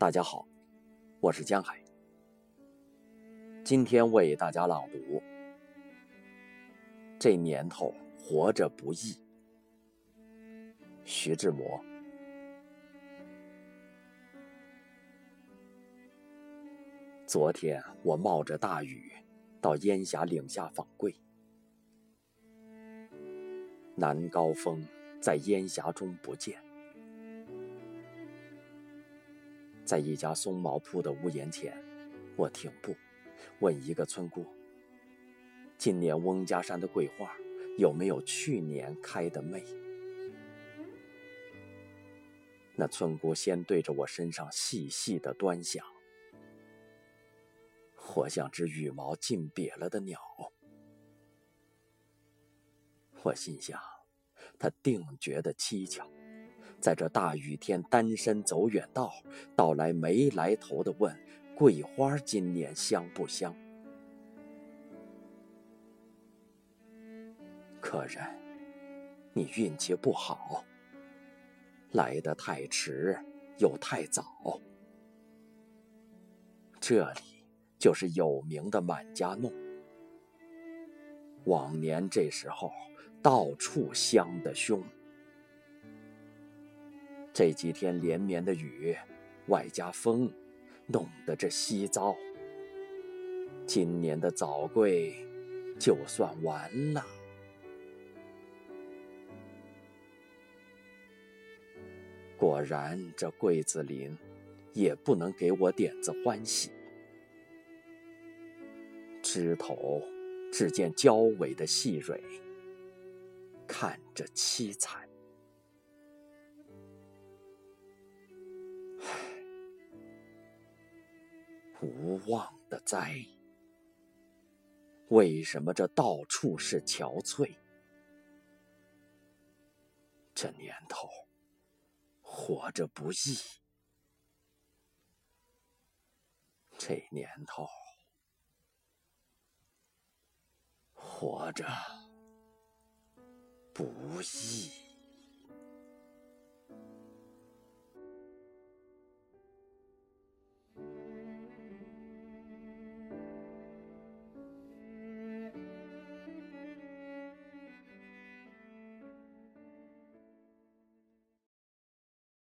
大家好，我是江海。今天为大家朗读：这年头活着不易。徐志摩。昨天我冒着大雨到烟霞岭下访桂，南高峰在烟霞中不见。在一家松毛铺的屋檐前，我停步，问一个村姑：“今年翁家山的桂花有没有去年开的美？”那村姑先对着我身上细细的端详，活像只羽毛尽瘪了的鸟。我心想，她定觉得蹊跷。在这大雨天，单身走远道，到来没来头的问：“桂花今年香不香？”客人，你运气不好，来得太迟又太早。这里就是有名的满家弄，往年这时候到处香得凶。这几天连绵的雨，外加风，弄得这稀糟。今年的早桂就算完了。果然，这桂子林也不能给我点子欢喜。枝头只见娇尾的细蕊，看着凄惨。无望的灾，为什么这到处是憔悴？这年头活着不易，这年头活着不易。